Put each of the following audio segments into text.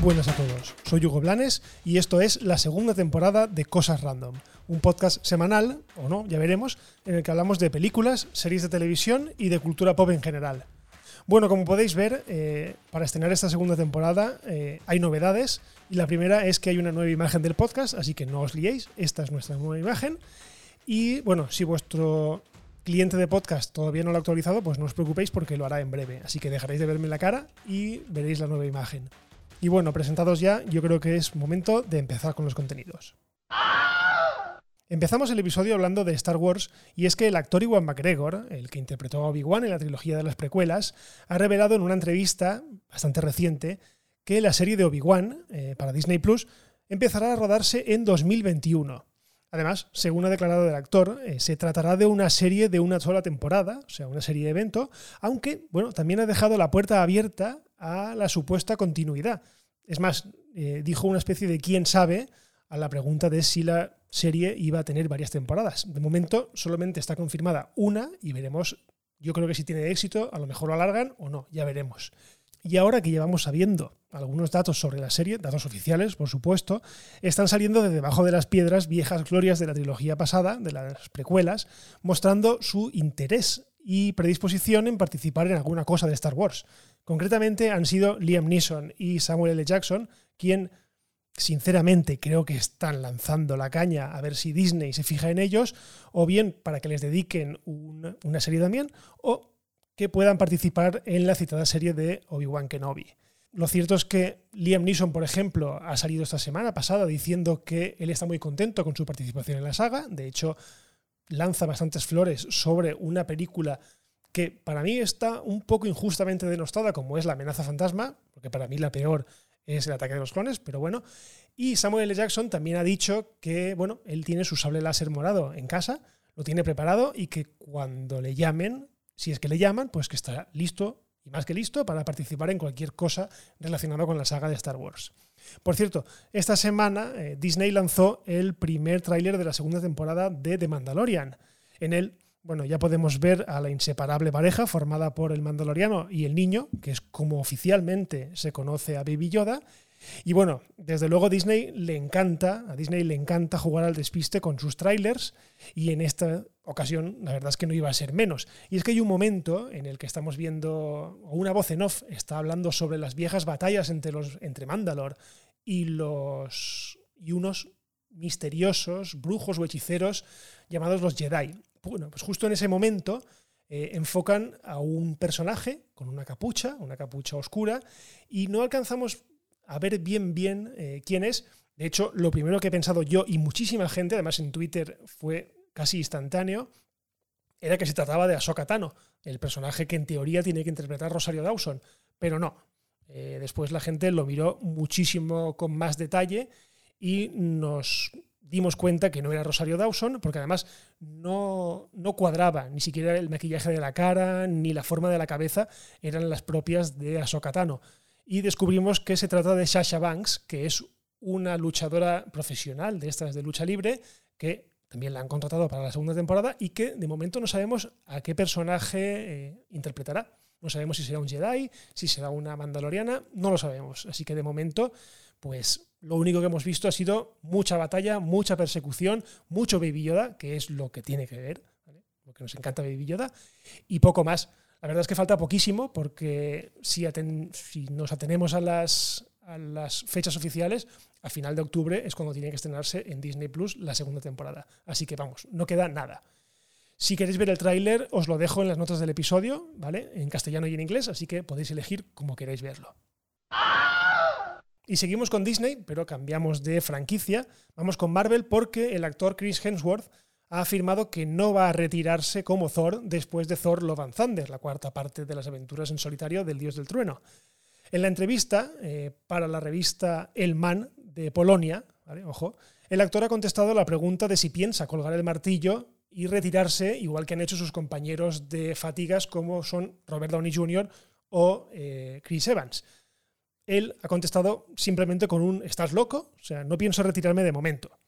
buenas a todos, soy Hugo Blanes y esto es la segunda temporada de Cosas Random, un podcast semanal, o no, ya veremos, en el que hablamos de películas, series de televisión y de cultura pop en general. Bueno, como podéis ver, eh, para estrenar esta segunda temporada eh, hay novedades y la primera es que hay una nueva imagen del podcast, así que no os liéis, esta es nuestra nueva imagen. Y bueno, si vuestro cliente de podcast todavía no lo ha actualizado, pues no os preocupéis porque lo hará en breve, así que dejaréis de verme la cara y veréis la nueva imagen. Y bueno, presentados ya, yo creo que es momento de empezar con los contenidos. Empezamos el episodio hablando de Star Wars y es que el actor Iwan McGregor, el que interpretó a Obi-Wan en la trilogía de las precuelas, ha revelado en una entrevista bastante reciente que la serie de Obi-Wan eh, para Disney Plus empezará a rodarse en 2021. Además, según ha declarado el actor, eh, se tratará de una serie de una sola temporada, o sea, una serie de evento, aunque, bueno, también ha dejado la puerta abierta a la supuesta continuidad. Es más, eh, dijo una especie de quién sabe a la pregunta de si la serie iba a tener varias temporadas. De momento solamente está confirmada una y veremos, yo creo que si tiene éxito, a lo mejor lo alargan o no, ya veremos. Y ahora que llevamos sabiendo algunos datos sobre la serie, datos oficiales, por supuesto, están saliendo de debajo de las piedras viejas glorias de la trilogía pasada, de las precuelas, mostrando su interés y predisposición en participar en alguna cosa de Star Wars. Concretamente han sido Liam Neeson y Samuel L. Jackson quien sinceramente creo que están lanzando la caña a ver si Disney se fija en ellos, o bien para que les dediquen una serie también, o que puedan participar en la citada serie de Obi-Wan Kenobi. Lo cierto es que Liam Neeson, por ejemplo, ha salido esta semana pasada diciendo que él está muy contento con su participación en la saga. De hecho, lanza bastantes flores sobre una película que para mí está un poco injustamente denostada, como es La amenaza fantasma, porque para mí la peor es El ataque de los clones, pero bueno. Y Samuel L. Jackson también ha dicho que, bueno, él tiene su sable láser morado en casa, lo tiene preparado y que cuando le llamen si es que le llaman, pues que está listo y más que listo para participar en cualquier cosa relacionada con la saga de Star Wars. Por cierto, esta semana eh, Disney lanzó el primer tráiler de la segunda temporada de The Mandalorian. En él, bueno, ya podemos ver a la inseparable pareja formada por el Mandaloriano y el niño, que es como oficialmente se conoce a Baby Yoda. Y bueno, desde luego Disney le encanta, a Disney le encanta jugar al despiste con sus trailers y en esta ocasión, la verdad es que no iba a ser menos. Y es que hay un momento en el que estamos viendo, una voz en off está hablando sobre las viejas batallas entre, los, entre Mandalor y, los, y unos misteriosos brujos o hechiceros llamados los Jedi. Bueno, pues justo en ese momento eh, enfocan a un personaje con una capucha, una capucha oscura, y no alcanzamos a ver bien bien eh, quién es. De hecho, lo primero que he pensado yo y muchísima gente, además en Twitter fue casi instantáneo, era que se trataba de Ahsoka Tano, el personaje que en teoría tiene que interpretar Rosario Dawson, pero no. Eh, después la gente lo miró muchísimo con más detalle y nos dimos cuenta que no era Rosario Dawson, porque además no, no, cuadraba, ni siquiera el maquillaje de la cara, ni la forma de la cabeza eran las propias de Ahsoka Tano. Y descubrimos que se trata de Sasha Banks, que es una luchadora profesional de estas de lucha libre, que también la han contratado para la segunda temporada y que de momento no sabemos a qué personaje eh, interpretará. No sabemos si será un Jedi, si será una Mandaloriana, no lo sabemos. Así que de momento, pues lo único que hemos visto ha sido mucha batalla, mucha persecución, mucho Baby Yoda, que es lo que tiene que ver, lo que nos encanta Baby Yoda, y poco más. La verdad es que falta poquísimo porque si, si nos atenemos a las, a las fechas oficiales, a final de octubre es cuando tiene que estrenarse en Disney Plus la segunda temporada. Así que vamos, no queda nada. Si queréis ver el tráiler, os lo dejo en las notas del episodio, ¿vale? En castellano y en inglés, así que podéis elegir como queréis verlo. Y seguimos con Disney, pero cambiamos de franquicia. Vamos con Marvel porque el actor Chris Hemsworth ha afirmado que no va a retirarse como Thor después de Thor Love and Thunder, la cuarta parte de las aventuras en solitario del Dios del Trueno. En la entrevista eh, para la revista El Man de Polonia, el actor ha contestado la pregunta de si piensa colgar el martillo y retirarse, igual que han hecho sus compañeros de fatigas como son Robert Downey Jr. o eh, Chris Evans. Él ha contestado simplemente con un ¿estás loco? O sea, no pienso retirarme de momento.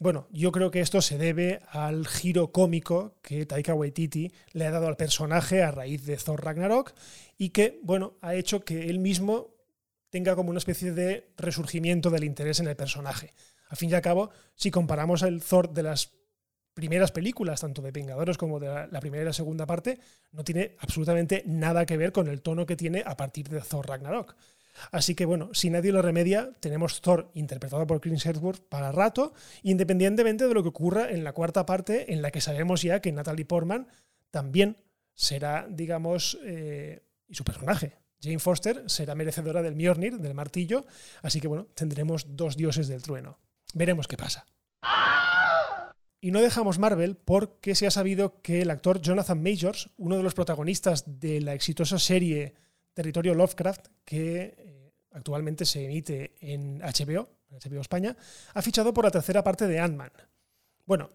Bueno, yo creo que esto se debe al giro cómico que Taika Waititi le ha dado al personaje a raíz de Thor Ragnarok y que, bueno, ha hecho que él mismo tenga como una especie de resurgimiento del interés en el personaje. Al fin y al cabo, si comparamos el Thor de las primeras películas, tanto de Vengadores como de la, primera y la segunda parte, no tiene absolutamente nada que ver con el tono que tiene a partir de Thor Ragnarok. Así que bueno, si nadie lo remedia, tenemos Thor interpretado por Chris Hemsworth para rato, independientemente de lo que ocurra en la cuarta parte, en la que sabemos ya que Natalie Portman también será, digamos, eh, y su personaje, Jane Foster, será merecedora del Mjolnir, del martillo, así que bueno, tendremos dos dioses del trueno. Veremos qué pasa. Y no dejamos Marvel porque se ha sabido que el actor Jonathan Majors, uno de los protagonistas de la exitosa serie Territorio Lovecraft, que eh, actualmente se emite en HBO, HBO España, ha fichado por la tercera parte de Ant-Man. Bueno,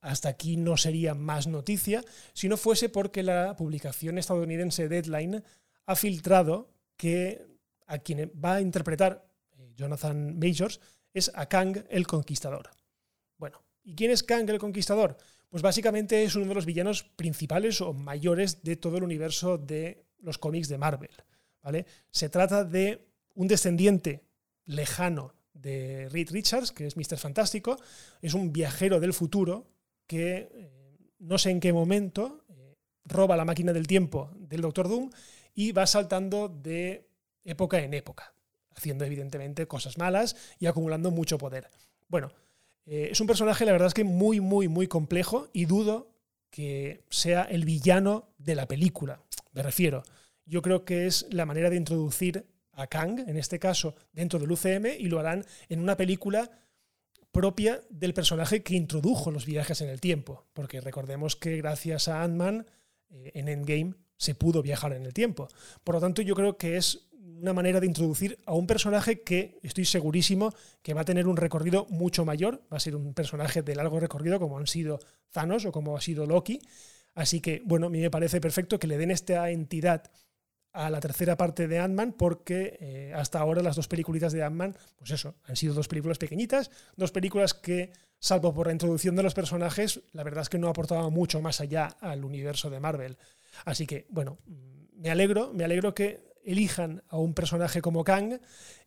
hasta aquí no sería más noticia si no fuese porque la publicación estadounidense Deadline ha filtrado que a quien va a interpretar eh, Jonathan Majors es a Kang el Conquistador. Bueno, ¿y quién es Kang el Conquistador? Pues básicamente es uno de los villanos principales o mayores de todo el universo de los cómics de Marvel. ¿vale? Se trata de un descendiente lejano de Reed Richards, que es Mr. Fantástico, es un viajero del futuro que eh, no sé en qué momento eh, roba la máquina del tiempo del Doctor Doom y va saltando de época en época, haciendo evidentemente cosas malas y acumulando mucho poder. Bueno, eh, es un personaje, la verdad es que muy, muy, muy complejo y dudo que sea el villano de la película. Me refiero, yo creo que es la manera de introducir a Kang, en este caso, dentro del UCM y lo harán en una película propia del personaje que introdujo los viajes en el tiempo, porque recordemos que gracias a Ant-Man eh, en Endgame se pudo viajar en el tiempo. Por lo tanto, yo creo que es una manera de introducir a un personaje que estoy segurísimo que va a tener un recorrido mucho mayor, va a ser un personaje de largo recorrido como han sido Thanos o como ha sido Loki. Así que, bueno, a mí me parece perfecto que le den esta entidad a la tercera parte de Ant-Man porque eh, hasta ahora las dos películas de Ant-Man, pues eso, han sido dos películas pequeñitas, dos películas que, salvo por la introducción de los personajes, la verdad es que no aportaban mucho más allá al universo de Marvel. Así que, bueno, me alegro, me alegro que elijan a un personaje como Kang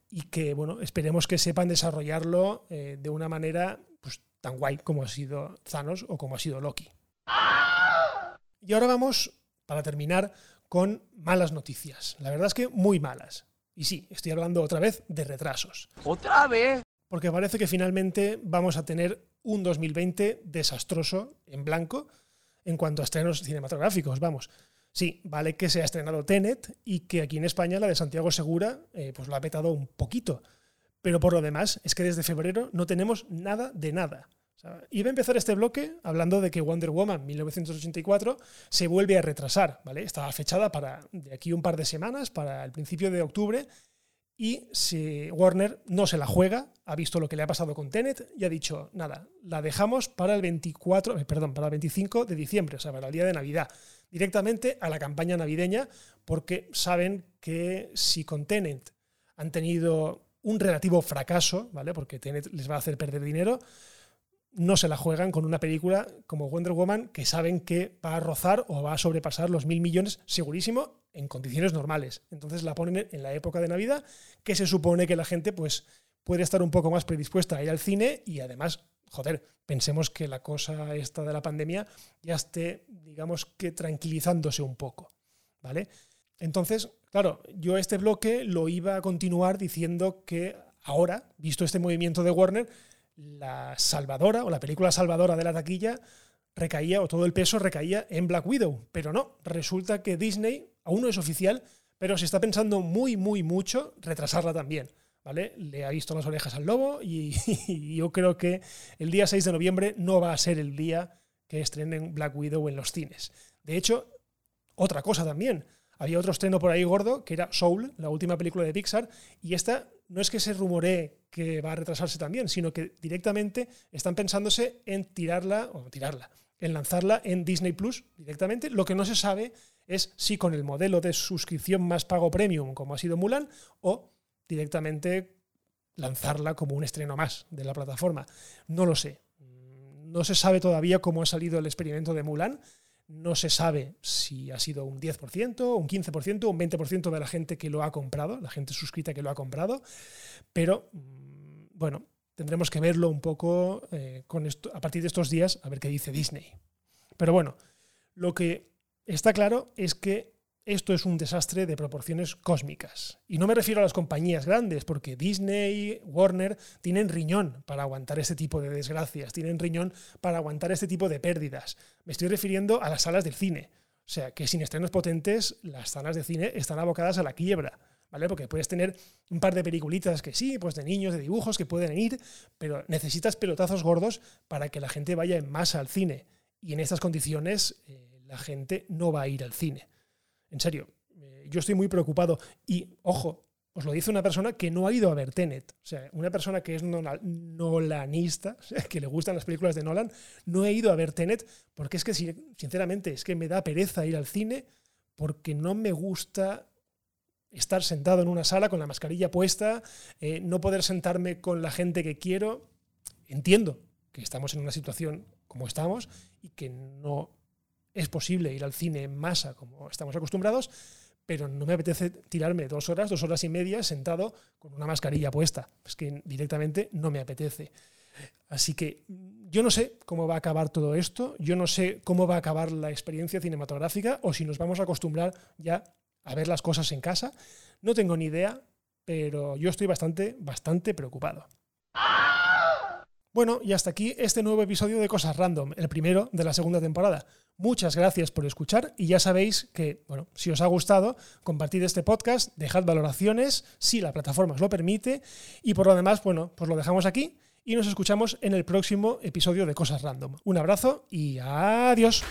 y que, bueno, esperemos que sepan desarrollarlo eh, de una manera pues, tan guay como ha sido Thanos o como ha sido Loki. Y ahora vamos, para terminar, con malas noticias. La verdad es que muy malas. Y sí, estoy hablando otra vez de retrasos. ¿Otra vez? Porque parece que finalmente vamos a tener un 2020 desastroso en blanco en cuanto a estrenos cinematográficos, vamos. Sí, vale que se ha estrenado Tenet y que aquí en España la de Santiago Segura eh, pues lo ha petado un poquito. Pero por lo demás, es que desde febrero no tenemos nada de nada iba a empezar este bloque hablando de que Wonder Woman 1984 se vuelve a retrasar, ¿vale? Estaba fechada para de aquí un par de semanas, para el principio de octubre, y si Warner no se la juega, ha visto lo que le ha pasado con Tenet y ha dicho, nada, la dejamos para el 24, eh, perdón, para el 25 de diciembre, o sea, para el día de Navidad, directamente a la campaña navideña, porque saben que si con Tenet han tenido un relativo fracaso, ¿vale? Porque Tenet les va a hacer perder dinero, no se la juegan con una película como Wonder Woman que saben que va a rozar o va a sobrepasar los mil millones segurísimo en condiciones normales. Entonces la ponen en la época de Navidad que se supone que la gente pues puede estar un poco más predispuesta a ir al cine y además, joder, pensemos que la cosa esta de la pandemia ya esté, digamos que tranquilizándose un poco, ¿vale? Entonces, claro, yo este bloque lo iba a continuar diciendo que ahora, visto este movimiento de Warner, la salvadora o la película salvadora de la taquilla recaía o todo el peso recaía en Black Widow, pero no, resulta que Disney aún no es oficial, pero se está pensando muy, muy mucho retrasarla también. ¿Vale? Le ha visto las orejas al lobo y, yo creo que el día 6 de noviembre no va a ser el día que estrenen Black Widow en los cines. De hecho, otra cosa también. Había otro estreno por ahí gordo, que era Soul, la última película de Pixar, y esta no es que se rumoree que va a retrasarse también, sino que directamente están pensándose en tirarla, o tirarla, en lanzarla en Disney Plus directamente. Lo que no se sabe es si con el modelo de suscripción más pago premium, como ha sido Mulan, o directamente lanzarla como un estreno más de la plataforma. No lo sé. No se sabe todavía cómo ha salido el experimento de Mulan. No se sabe si ha sido un 10%, un 15%, un 20% de la gente que lo ha comprado, la gente suscrita que lo ha comprado, pero mm, bueno, tendremos que verlo un poco eh, con esto, a partir de estos días, a ver qué dice Disney. Pero bueno, lo que está claro es que esto es un desastre de proporciones cósmicas. Y no me refiero a las compañías grandes, porque Disney, Warner tienen riñón para aguantar este tipo de desgracias, tienen riñón para aguantar este tipo de pérdidas. Me estoy refiriendo a las salas del cine. O sea, que sin estrenos potentes, las salas de cine están abocadas a la quiebra. ¿Vale? Porque puedes tener un par de peliculitas que sí, pues de niños, de dibujos que pueden ir, pero necesitas pelotazos gordos para que la gente vaya en masa al cine. Y en estas condiciones, eh, la gente no va a ir al cine. En serio, eh, yo estoy muy preocupado. Y, ojo, os lo dice una persona que no ha ido a ver Tenet. O sea, una persona que es nolanista, que le gustan las películas de Nolan, no he ido a ver Tenet porque es que, sinceramente, es que me da pereza ir al cine porque no me gusta estar sentado en una sala con la mascarilla puesta, eh, no poder sentarme con la gente que quiero. Entiendo que estamos en una situación como estamos y que no es posible ir al cine en masa como estamos acostumbrados, pero no me apetece tirarme dos horas, dos horas y media sentado con una mascarilla puesta. Es que directamente no me apetece. Así que yo no sé cómo va a acabar todo esto, yo no sé cómo va a acabar la experiencia cinematográfica o si nos vamos a acostumbrar ya a ver las cosas en casa. No tengo ni idea, pero yo estoy bastante, bastante preocupado. Bueno, y hasta aquí este nuevo episodio de Cosas Random, el primero de la segunda temporada. Muchas gracias por escuchar y ya sabéis que, bueno, si os ha gustado, compartid este podcast, dejad valoraciones, si la plataforma os lo permite, y por lo demás, bueno, pues lo dejamos aquí y nos escuchamos en el próximo episodio de Cosas Random. Un abrazo y adiós.